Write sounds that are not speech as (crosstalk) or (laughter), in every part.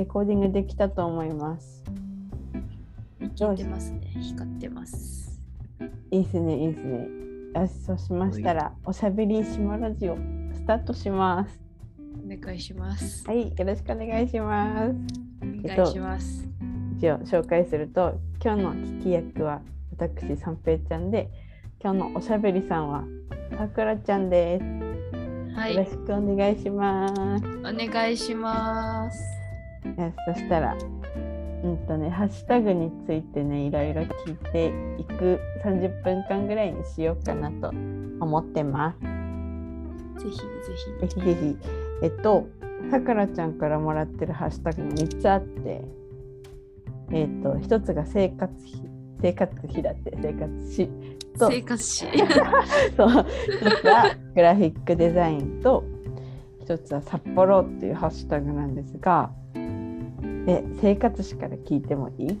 レコーディングできたと思います。聞いてますね。光ってます。いいですね、いいですね。よし、そうしましたら、おしゃべりしまラジオスタートします。お願いします。はい、よろしくお願いします。お願いします。一応紹介すると、今日の聞き役は私、三平ちゃんで、今日のおしゃべりさんはさくらちゃんです。はいよろし、くお願いします。お願いします。よしそしたら、うんとね、ハッシュタグについてね、いろいろ聞いていく30分間ぐらいにしようかなと思ってます。ぜひぜぜひぜひ。えっと、さくらちゃんからもらってるハッシュタグも3つあって、えっと、1つが生活費、生活費だって、生活費ひ。と、生活史。(laughs) そう、1つはグラフィックデザインと、1つは札幌っていうハッシュタグなんですが、え、生活史から聞いてもいい？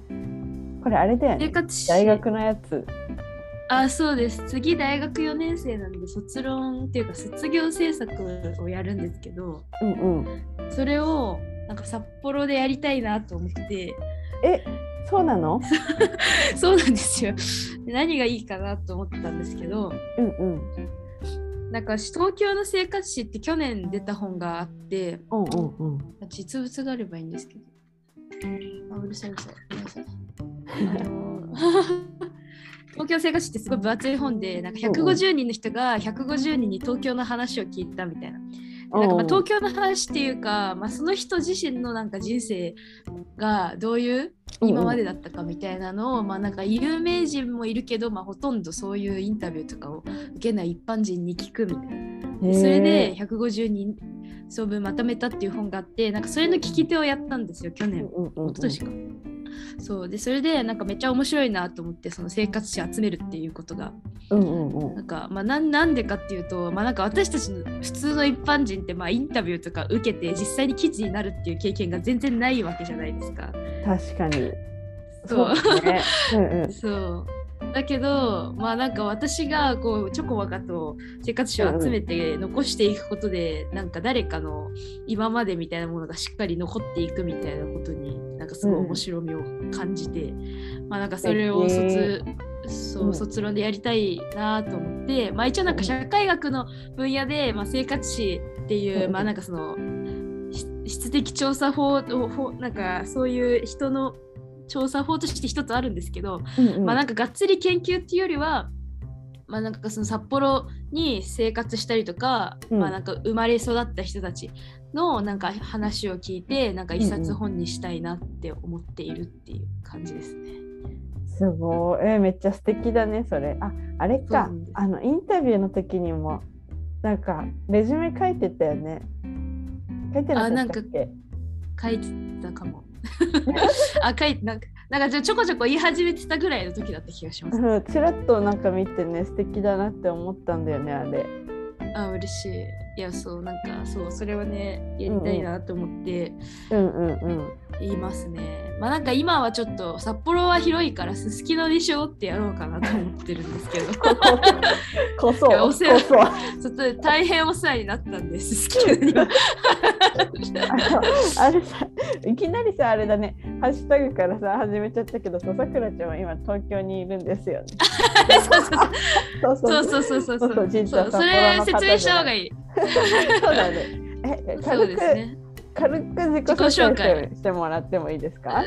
これあれだよね。生活史。大学のやつ。あ、そうです。次大学4年生なんで卒論っていうか卒業制作をやるんですけど、うんうん。それをなんか札幌でやりたいなと思って、え、そうなの？(laughs) そうなんですよ。で何がいいかなと思ったんですけど、うんうん。なんか東京の生活史って去年出た本があって、うんうんうん。実物があればいいんですけど。あ、うるさいうるさい。ごめんなさい。(laughs) あの東京生活史ってすごい分厚い本で、なんか150人の人が150人に東京の話を聞いたみたいな。でなんかまあ東京の話っていうか、まあ、その人自身のなんか人生がどういう今までだったかみたいなのを、まあなんか有名人もいるけど、まあ、ほとんどそういうインタビューとかを受けない一般人に聞くみたいな。でそれで150人総分まとめたっていう本があってなんかそれの聞き手をやったんですよ去年。うんうんうん一昨年か。そう。でそれでなんかめっちゃ面白いなと思ってその生活史集めるっていうことが。うんうんうん。なんかまあなんなんでかっていうとまあなんか私たちの普通の一般人ってまあインタビューとか受けて実際に記事になるっていう経験が全然ないわけじゃないですか。確かに。そうですね。うんうん。(laughs) そうだけどまあなんか私がこうちょこまかと生活史を集めて残していくことで、なんか誰かの今までみたいなものがしっかり残っていくみたいなことになんかすごい面白みを感じて、まあなんかそれを卒,、そううん卒論でやりたいなと思って、まあ一応なんか社会学の分野で、まあ、生活史っていう、うん。まあなんかそのし質的調査法なんかそういう人の調査法として一つあるんですけど、うんうんまあなんかがっつり研究っていうよりはまあなんかその札幌に生活したりとか、うんまあなんか生まれ育った人たちのなんか話を聞いてなんか一冊本にしたいなって思っているっていう感じですね。すごい。えめっちゃ素敵だね、それ。あ、あれか。あのインタビューの時にも、なんかレジュメ書いてたよね。書いてなかったっけ？書いてたかも。(laughs) あ書いてなんかなんかちょこちょこ言い始めてたぐらいの時だった気がします。うん、ちらっとなんか見てね、素敵だなって思ったんだよね、あれ。あ嬉しい。いやそうなんかそうそれはねやりたいなと思って。うんうんうん。言いますね。まあなんか今はちょっと札幌は広いからすすきのでしょってやろうかなと思ってるんですけど (laughs) こそ、おこ世話そ。ちょっと大変お世話になったんですすきのには。(laughs) あれさ、いきなりさ、あれだね、ハッシュタグからさ、始めちゃったけどさ、さくらちゃんは今東京にいるんですよね。そうそうそうそうそうそうそうそうそう実は札それ幌の方説明した方がいい。そうだね。え、そう軽 (laughs) く、ですね。軽く自己自己紹紹介介してもらってもいいですか？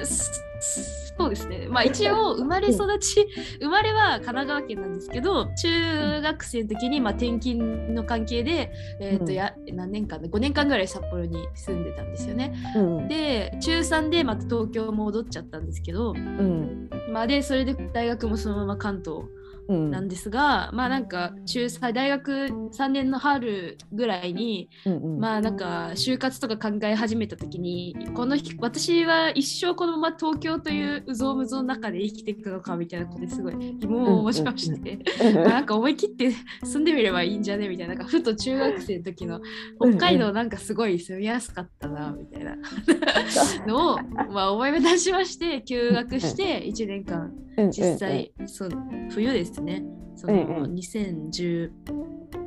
そうですね。まあ一応生まれ育ち、生まれは神奈川県なんですけど、中学生の時にまあ転勤の関係で、えっ、とうんや何年間で5年間ぐらい札幌に住んでたんですよね。うん、で中3でまた東京戻っちゃったんですけど、うん、まあ、でそれで大学もそのまま関東うん、なんですが、まあなんか中3大学3年の春ぐらいにうん、うん、まあなんか就活とか考え始めた時にこの日私は一生このまま東京といううぞうむぞうの中で生きていくのかみたいなことですごい疑問を持ちまして、(laughs) まあなんか思い切って住んでみればいいんじゃねみたいななんかふと中学生の時の北海道なんかすごい住みやすかったなみたいなのを、まあ、思い出しまして休学して1年間うん、実際、そう冬ですね。そうんのうん。2010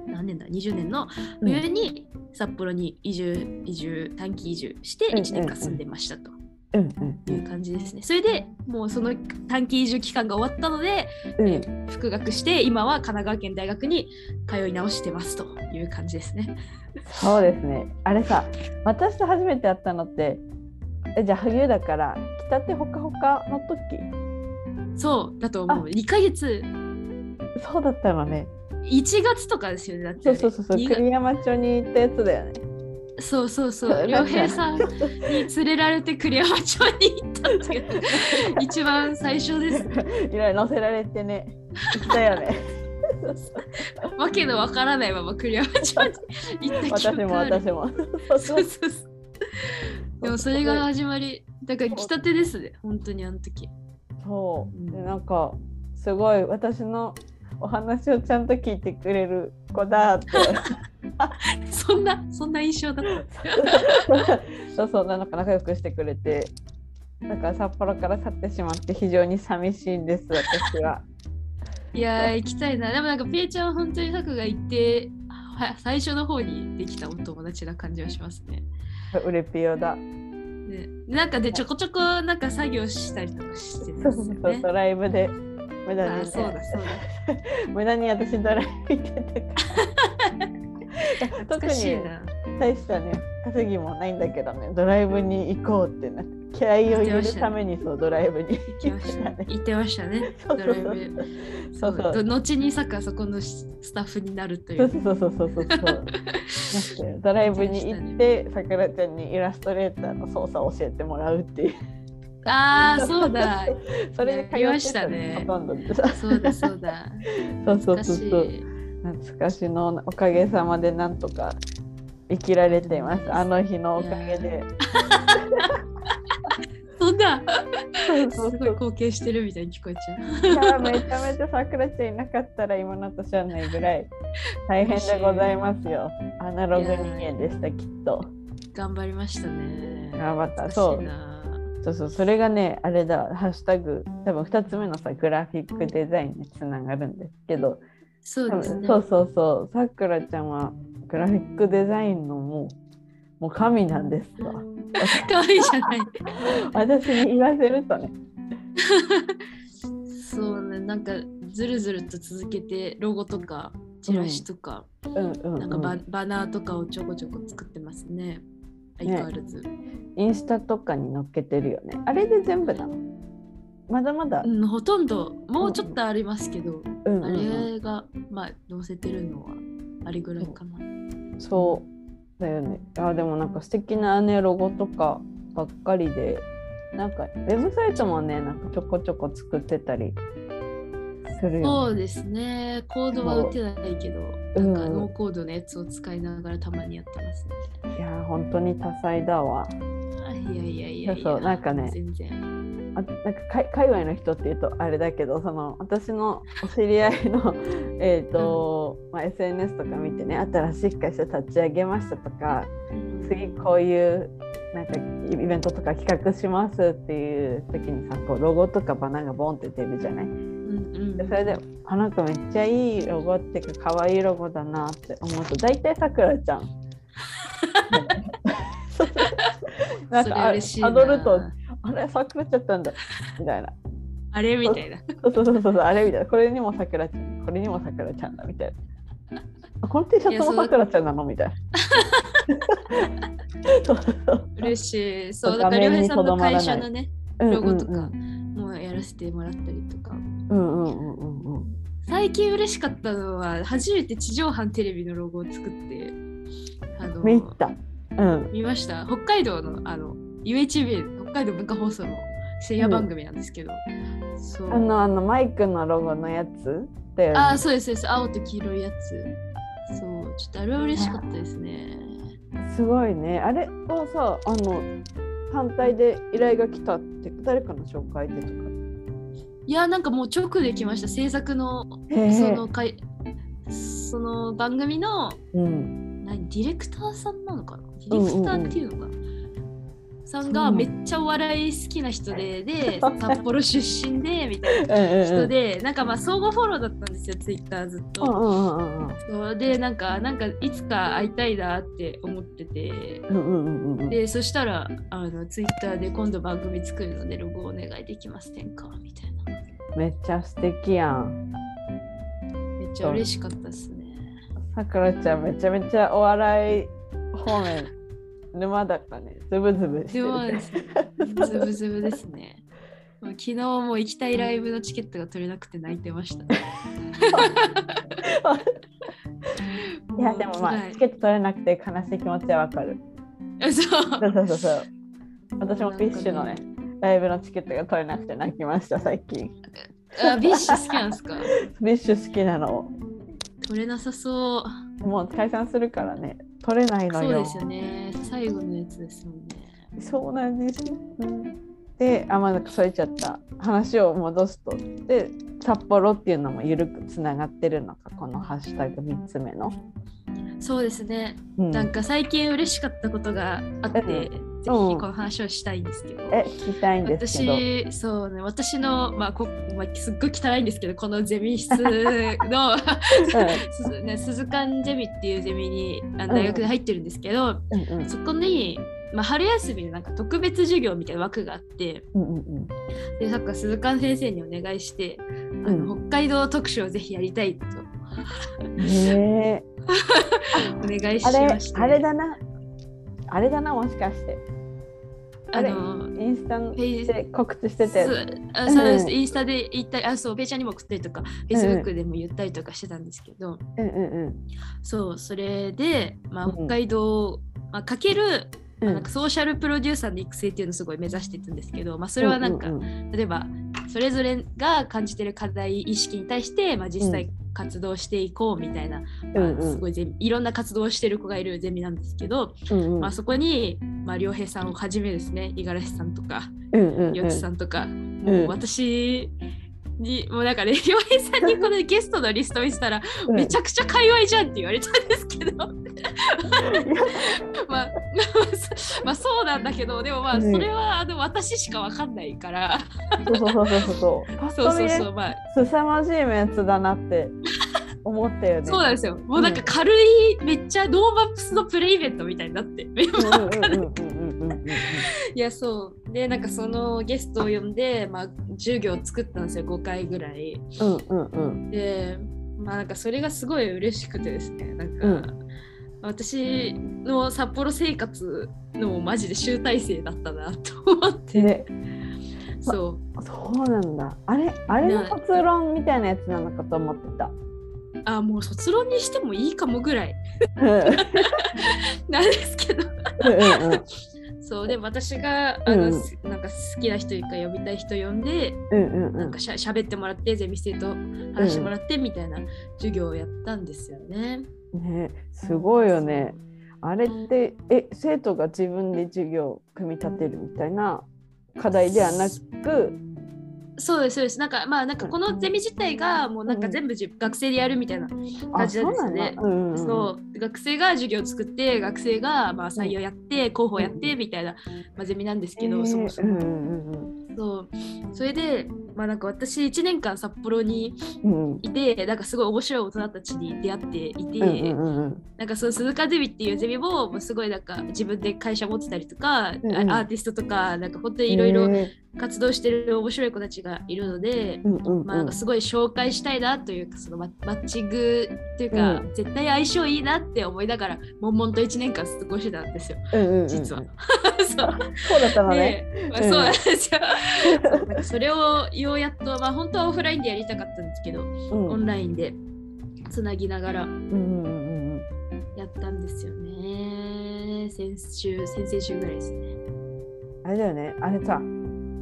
何年だ？20年のうん、冬に札幌に移住移住短期移住してうんうん1年間住んでましたと。うんうんいう感じですね。それでもうその短期移住期間が終わったので、うん。えー復学して今は神奈川県大学に通い直してますという感じですね。そうですね。あれさ、私と初めて会ったのって、えじゃあ冬だから、北手ほかほかの時？そうだと思あう。2ヶ月そうだったのね。1月とかですよね。だってあれそうそうそう栗山町に行ったやつだよね。そうそうそそうう。良平さんに連れられて栗山町に行ったんですけど、(laughs) 一番最初です。いろいろ乗せられてね、行ったよね。(laughs) わけのわからないまま栗山町に行った記私も憶ある。私も。そうそうそうそう。でもそれが始まり、だから来たてですね、本当にあの時。そう。で、なんか、すごい私のお話をちゃんと聞いてくれる子だって。(laughs) そんな、そんな印象だった。(laughs) そうそう、なんか仲良くしてくれて。だから札幌から去ってしまって非常に寂しいんです、私は。いやー、行きたいな。でもなんか、ピエちゃんは本当にサクが行って、は最初の方にできたお友達な感じはしますね。うれぴよだ。ねなんかでちょこちょこなんか作業したりとかしてるんそう。そうそう、ライブで。無駄に、そうだそうだ。(laughs) 無駄に私ドライブてたか (laughs) 特に。大したね稼ぎもないんだけどねドライブに行こうってな気合を入れるためにそうドライブに行きましたね。行ってましたね。そうそうそうドライブ。そうそうど後にさかそこのススタッフになるといそうう。そうそうそうそうそう (laughs) ドライブに行ってさくらちゃんにイラストレーターの操作を教えてもらうっていうああ、(laughs) そうだ。それで通ってやりましたねほとんどそうだそうだ。(laughs) そうそうそうそうい。懐かしのおかげさまでなんとか生きられていますあの日のおかげで (laughs) そんな。そうすそうそうごい貢献してるみたいに聞こえちゃう。いやめちゃめちゃさくらちゃんいなかったら今の年はないぐらい大変でございますよ。アナログ人間でしたきっと。頑張りましたね。頑張ったそうそうそうそれがねあれだハッシュタグ多分2つ目のさグラフィックデザインにつながるんですけど多そうですね。分そうそうそうさくらちゃんはグラフィックデザインのもうもう神なんですわ。可愛いじゃない。私に言わせるとね。(laughs) そうね、なんかずるずると続けてロゴとかチラシとか、なんかババナーとかをちょこちょこ作ってますね。相変わらず。インスタとかに載っけてるよね。あれで全部なの？まだまだ？う。ん、ほとんどもうちょっとありますけど、あうんれがまあ載せてるのはあれぐらいかな。そうだよね。あでもなんか素敵なねロゴとかばっかりでなんかウェブサイトもねなんかちょこちょこ作ってたりするよ、そうですね。コードは打てないけど、うんなんかノーコードのやつを使いながらたまにやってますね。いやー本当に多彩だわ。あいやいやいやいや。そうなんかね全然。あなんか海海外の人っていうとあれだけどその私のお知り合いの (laughs) えーと、まあ、SNS とか見てね新しい会社立ち上げましたとか次こういうなんかイベントとか企画しますっていう時にさこうロゴとかバナーがボンって出るじゃない？うんうん。でそれであなんかめっちゃいいロゴっていうか可愛いロゴだなって思うと大体さくらちゃん。(laughs) なんそかアドルトあれさくらちゃったんだ。みたいな。あれみたいな。そうそうそうそうあれみたいな。これにもさくらちゃんこれにもさくらちゃんだみたいな。あこの T シャツもさくらちゃんなの？みたいな。そうそう嬉しい。そう、だ画から、りょう面にへいさんの会社のね、うんロゴとかうんもやらせてもらったりとか。うんうんうんうんうん最近嬉しかったのは、初めて地上波テレビのロゴを作って、あの見た。うん。見ました？北海道のあの UHB、北海道文化放送の深夜番組なんですけど、そう。あのあのマイクのロゴのやつだよね。あー、そうですそうです。青と黄色いやつ。そう、ちょっとあれは嬉しかったですね。すごいね。あれはさあの反対で依頼が来たって誰かの紹介でとか？いや、なんかもう直で来ました。制作のへそのかいその番組のうん。何？ディレクターさんなのかな？デうんうんうん。ィレクターっていうのかな、さんがめっちゃお笑い好きな人で、で、札幌出身で、(laughs) みたいな人で、なんかまあ相互フォローだったんですよ、ツイッターずっと。で、なんか、なんかいつか会いたいなって思ってて、で、そしたら、あの、ツイッターで今度番組作るのでロゴお願いできませんか？みたいな。めっちゃ素敵やん。めっちゃ嬉しかったですね。さくらちゃんめちゃめちゃお笑い方面沼だったね。ズブズブしてるズブズブですね。(laughs) 昨日も行きたいライブのチケットが取れなくて泣いてました。(laughs) いやでもまあチケット取れなくて悲しい気持ちはわかる。そうそうそうそう。私も BiSH のねライブのチケットが取れなくて泣きました最近。あ BiSH 好きなんですか？(laughs) BiSH 好きなの。取れなさそう。もう解散するからね取れないのよ。そうですよね。最後のやつですもんね。そうなんです。うんで、あ、まあ、なんかそれちゃった。話を戻すと。で、札幌っていうのも緩くつながってるのか、このハッシュタグ3つ目の。そうですね。うん、なんか最近嬉しかったことがあって、うんぜひこの話をしたいんですけど。え、聞きたいんですけど。私、そうね、私の、まあこまあ、すっごい汚いんですけど、このゼミ室の、(laughs) すずね、鈴鹿ゼミっていうゼミにあの大学で入ってるんですけど、うんうん。そこに、まあ、春休みでなんか特別授業みたいな枠があって、うんうんで、さっき鈴鹿先生にお願いして、あのう北海道特集をぜひやりたいと。うん。(laughs) ねえお願いしまし、て、あれだな。あれだな、もしかして。あのインスタページで告知してて。すあそうです、うん。インスタで言ったり、あ、そう、ペイちゃんにも送ったりとか、フェイスブックでも言ったりとかしてたんですけど、うんうんそう、それで、まあ、うん北海道、まあ、かける、うん。なんかソーシャルプロデューサーの育成っていうのをすごい目指していくんですけど、まあ、それはなんか、うんうん例えばそれぞれが感じてる課題意識に対して、まあ、実際う活動していこうみたいな、すごいゼミいろんな活動をしてる子がいるゼミなんですけど、うんうん。まあ、そこに、まあ、良平さんをはじめですね五十嵐さんとかうんうんうん。よつさんとか、もう私にもうなんかね (laughs) 良平さんにこのゲストのリスト見せたら、うん。めちゃくちゃ界隈じゃんって言われたんですけど (laughs) まあ、(laughs) まあそうなんだけどでもまあうん。それはあの私しかわかんないから、そうそうそうそうそう。そうそうまあ。凄まじいメンツだなって思ったよね。そうなんですよ。もうなんか軽い、めっちゃ NoMaps のプレイイベントみたいになって。いやそう。でなんかそのゲストを呼んで、まあ、授業を作ったんですよ。5回ぐらい。うんうんうん。でまあなんかそれがすごい嬉しくてですね。なんか、うん私の札幌生活のマジで集大成だったなと思って、でそう。そうなんだ。あれあれのな卒論みたいなやつなのかと思ってた。あもう卒論にしてもいいかもぐらい。うん。うんなんですけど。うんそうで私があの、うん。すなんか好きな人いか呼びたい人呼んでうんうんうん。なんかしゃべってもらってゼミ生と話してもらってみたいな授業をやったんですよね。ねすごいよね。あれってえ生徒が自分で授業を組み立てるみたいな課題ではなく、そうですそうです。なんかまあなんかこのゼミ自体がもうなんか全部じ、学生でやるみたいな感じなんですよね。あそううんうんそう。学生が授業を作って学生がまあ採用やって広報やってみたいな、まあ、ゼミなんですけど、えーそもそも。うんうん。そう。それでまあなんか私1年間札幌にうん。うんいてなんかすごい面白い大人たちに出会っていて、うんうんうんなんかその鈴鹿ゼミっていうゼミももうすごいなんか自分で会社持ってたりとか、うんうん。あアーティストとかなんか本当にいろいろえ。活動してる面白い子たちがいるので、ーうんうんうん。まあ、なんかすごい紹介したいなというかそのママッチングっていうか、うん。絶対相性いいなって思いながら悶々と1年間過ごしてたんですよ。うんうんうん実は。(laughs) そう。そうだったのね。で、まあ、うんそうなんですよ。それをようやっと、まあ、本当はオフラインでやりたかったんですけど、うんオンラインでつなぎながらやったんですよね。先週、先々週ぐらいですね。あれだよね。あれさ、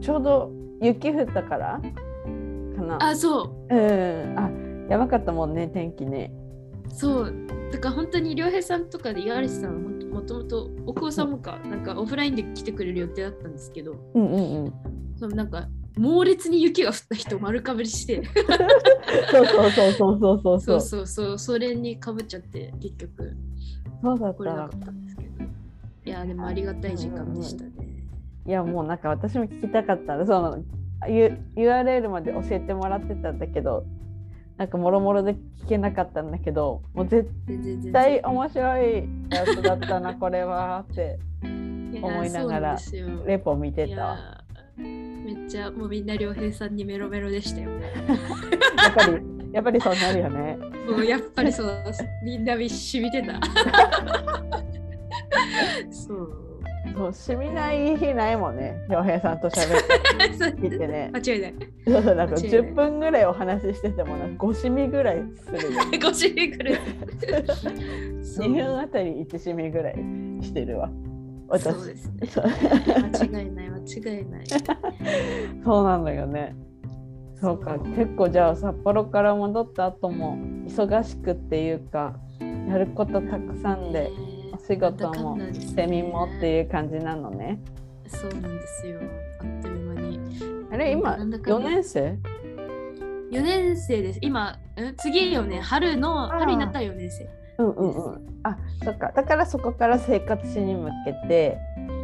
ちょうど雪降ったからかな。あ、そう。うん。あ、やばかったもんね、天気ね。そう。だから本当に良平さんとかで五十嵐さんはもともと奥尾さんもかなんかオフラインで来てくれる予定だったんですけどうんうんうん。そのなんか猛烈に雪が降った人丸かぶりして。そうそうそうそうそうそう。そそうう。そうそう。それにかぶっちゃって結局。そうだった。れなかったんですけど。いやでもありがたい時間でしたね。いやもうなんか私も聞きたかった。らその URL まで教えてもらってたんだけどなんかもろもろで聞けなかったんだけどもう絶対面白いやつだったなこれはって思いながらレポ見ていたっちゃもうみんな良平さんにメロメロでしたよ。やっぱりやっぱりそうなるよねもうやっぱりそうみんなみしみてた。(laughs) そう。そうしみない日ないもんね洋平さんと喋ってそう聞いてね間違いない。そうそうなんか間違いない10分ぐらいお話ししててもなんか5しみぐらいするよ (laughs) ごしみくる。そう2分あたり1しみぐらいしてるわ私そうですね。間違いない間違いない。(laughs) そうなんだよねそうか結構じゃあ札幌から戻った後も忙しくっていうかやることたくさんでお仕事もセミもってう。いう感じなのねそうなんですよ。あっという間に。あれ今4なんだかんだ年生？4年生です。今、ん次4年、春の、春になったら4年生。うんうんうん。あそっか。だからそこから生活史に向けて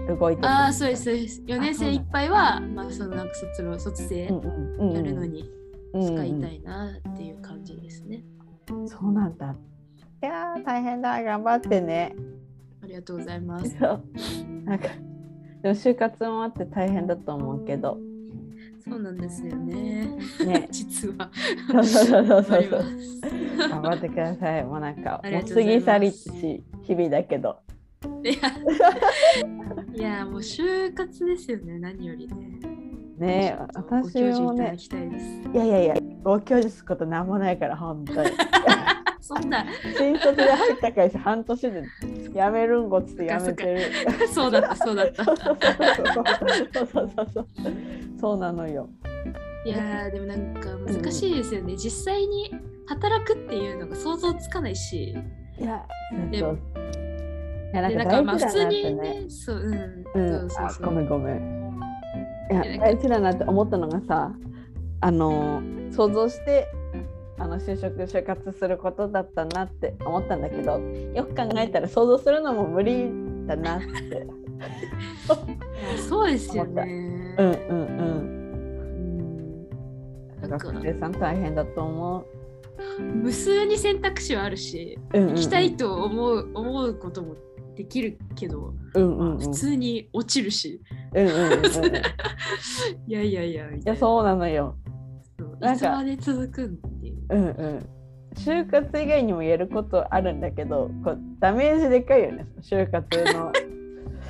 動いてるああ、そうです、そうです。4年生いっぱいは、まあ、そのなんか卒業、卒生うんうんうんやるのにうん使いたいなっていう感じですね。そうなんだ。いやー大変だ。頑張ってね。ありがとうございます。なんかでも就活もあって大変だと思うけどそうなんですよね。ね (laughs) 実は。そうそうそうそう。頑張ってくださいもうなんかもう過ぎ去りし日々だけどいや、いやもう就活ですよね、何よりね。ね私もね。いやいやいやご教授することなんもないから本当に (laughs) そんな、新卒で入った会社半年で辞めるんごっつって辞めてるそうだった、そうだったそ。うなのよいやーでもなんか難しいですよね、実際に働くっていうのが想像つかないしいやでそういやなんかまあ普通にてねねそううん、うん、そうそうごめんごめん。いや大事だなって思ったのがさあの想像してあの就職就活することだったなって思ったんだけどよく考えたら想像するのも無理だなって。そうですよねうんうんうんうん。なんか学生さん大変だと思無数に選択肢はあるしう。うんうんうん、行きたいと思う思うこともできるけど、うんうんうん。普通に落ちるしうんうんうんうん。い (laughs) いやいやいやいなやそうなのよ。なんかいつまで続くんっていううんうん。就活以外にもやることあるんだけどこうダメージでかいよね就活の。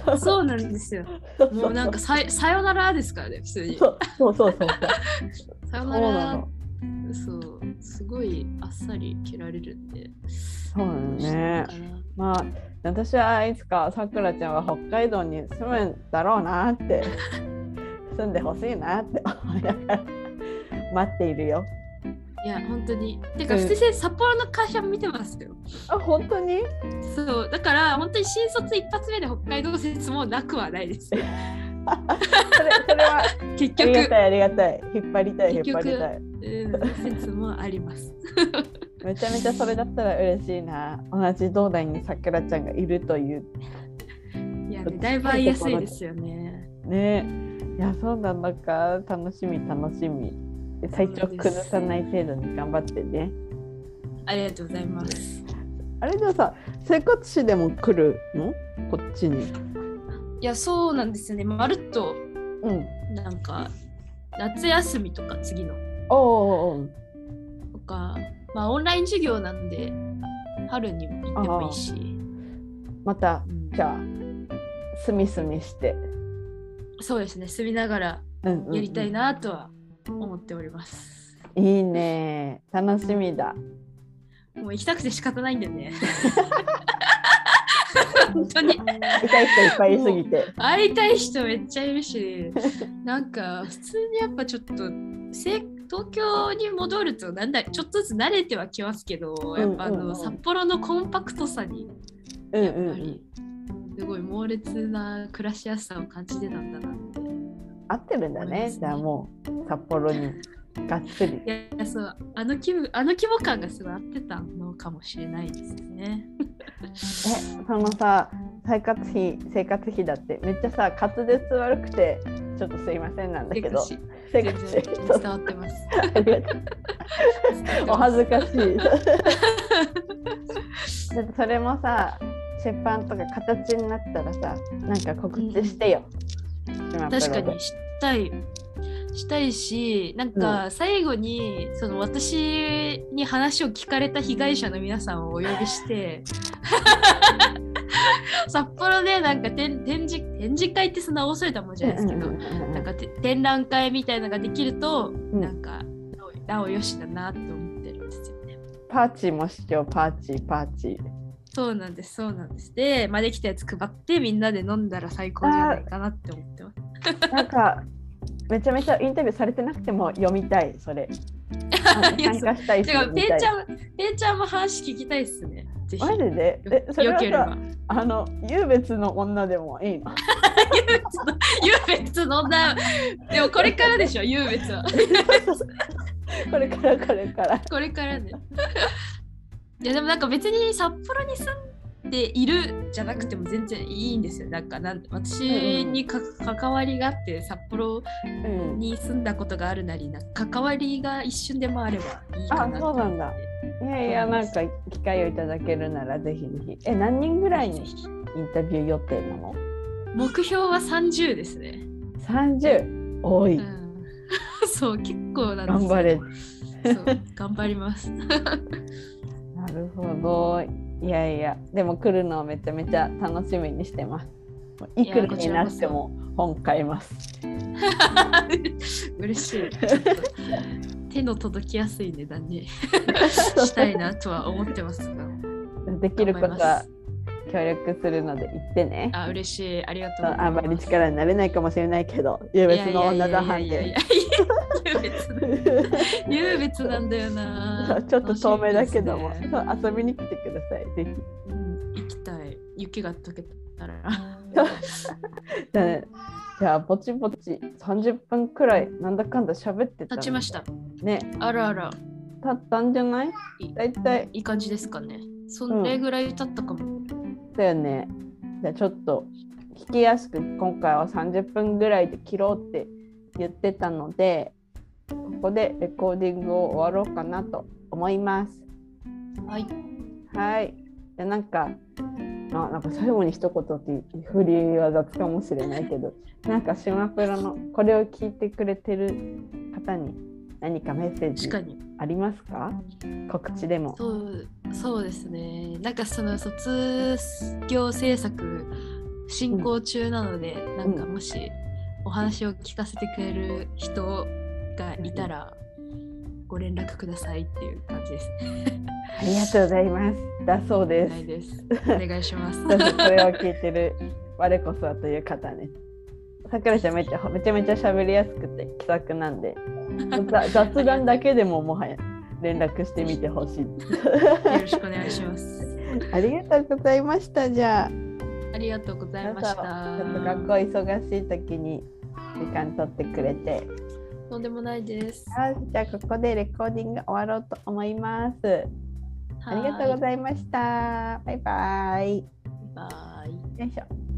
(laughs) そうなんですよもうなんかささよならですからね普通にそうそうそうそう。(laughs) さよなら。そうすごいあっさり切られるんでそうなのね。まあ私はいつかさくらちゃんは北海道に住むんだろうなって (laughs) 住んでほしいなって思いながら待っているよ。いや本当に。てかうん。普通に札幌の会社見てますよ。あ本当に？そう。だから本当に新卒一発目で北海道説もなくはないです。(laughs) それそれは (laughs) 結ありが局たいありがたい引っ張りたい引っ張りたい。うん説もあります。(laughs) めちゃめちゃそれだったら嬉しいな。同じ同代にさくらちゃんがいるという。いやねだいぶ会いやすいですよね。ね。いやそうなんだか。楽しみ楽しみ。体調崩さない程度に頑張ってね。ありがとうございます。あれでもさ生活史でも来るの？こっちに。いやそうなんですよね。まるっとうん。なんか夏休みとか次の。おおおとかまあオンライン授業なんで春にも行ってもいいし、またうん。じゃあすみすみして、そうですね。住みながらやりたいなとは思っております、いいね。楽しみだ。もう行きたくて仕方ないんだよね。(laughs) 本当に。痛い人いっぱいいすぎて。会いたい人めっちゃいるし。なんか普通にやっぱちょっとせ東京に戻るとなんだちょっとずつ慣れてはきますけどやっぱあの、札幌のコンパクトさにうん。やっぱりすごい猛烈な暮らしやすさを感じてたんだなって合ってるんだねねじゃあもう札幌にがっつりいやそうあの気分あの規模感がすごい合ってたのかもしれないですね。えそのさ生活費生活費だってめっちゃさ滑舌悪くてちょっとすいませんなんだけど生活然費伝わってます。(laughs) お恥ずかしい。(laughs) だってそれもさ出版とか形になったらさなんか告知してよ。島プロで確かにしたいしたいしなんか最後に、その私に話を聞かれた被害者の皆さんをお呼びして (laughs) 札幌でなんか展展示展示会ってそんな恐れたもんじゃないですけど、うんうんうんうんなんかて展覧会みたいなのができると、ん。なんかなおよしだなって思ってるんですよね。パーチーもしようパーチーパーチー。そうなんですそうなんです。で、まあ、できたやつ配ってみんなで飲んだら最高じゃないかなって思ってます。なんかめちゃめちゃインタビューされてなくても読みたいそれ。(laughs) 参加したい人違う、ペイちゃん、ペイちゃんも話聞きたいっすね。ぜひ。マジで？よえそれはさ。あの優別の女でもいいの？(laughs) 優別の女、でもこれからでしょ、優別は。(laughs) これからこれから。これからね。いや、でもなんか別に札幌に住んでいるじゃなくても全然いいんですよ。なんかなん私にか、関わりがあって札幌うん、に住んだことがあるなりな関わりが一瞬でもあればいいかなあそうなんだいやいやなんか機会をいただけるならぜひぜひ。え何人ぐらいにインタビュー予定なの？目標は30ですね。?30 多い。うん、(laughs) そう結構なんですよ頑張れ。そう頑張ります。なるほど。いやいやでも来るのをめちゃめちゃ楽しみにしてます。いくらになっても本買います。(laughs) 嬉しい。手の届きやすい値段に (laughs) したいなとは思ってますが。(laughs) できることは協力するので言ってね。あ、嬉しい。ありがとう。あんまり力になれないかもしれないけど、優別の女だはんで。優別なんだよな。ちょっと遠目だけども、ね遊びに来てください、ぜひ。うん行きたい。雪が溶けたら。じゃあじゃあ、ぼちぼち30分くらい、なんだかんだ喋ってたの立ちました。。ね、あらあら。経ったんじゃない？いだいたい、いい感じですかね。それぐらい経ったかも。だよね。じゃあ、ちょっと聞きやすく、今回は30分ぐらいで切ろうって言ってたので、ここでレコーディングを終わろうかなと思います。はい。はい。じゃあなんか、まあ、なんか最後に一言って振りは雑かもしれないけど、なんか島プロのこれを聞いてくれてる方に何かメッセージ。ありますか？告知でも。そうそうですね。なんかその卒業制作進行中なので、なんかもしお話を聞かせてくれる人がいたらご連絡くださいっていう感じですね。(laughs) ありがとうございます。だそうです。お願い (laughs) します。どうぞこれを聞いてる (laughs) 我こそはという方ね。さくらちゃんめちゃめちゃめちゃ喋りやすくて気さくなんで、ざ (laughs) 雑談だけでももはや連絡してみてほしい。よろしくお願いします。(laughs) ありがとうございました。じゃあ。ありがとうございましちょた。っと学校忙しい時に時間取ってくれて。とんでもないです。あじゃあここでレコーディング終わろうと思います。ありがとうごいざいました。バイバイ。バイ。よいしょ。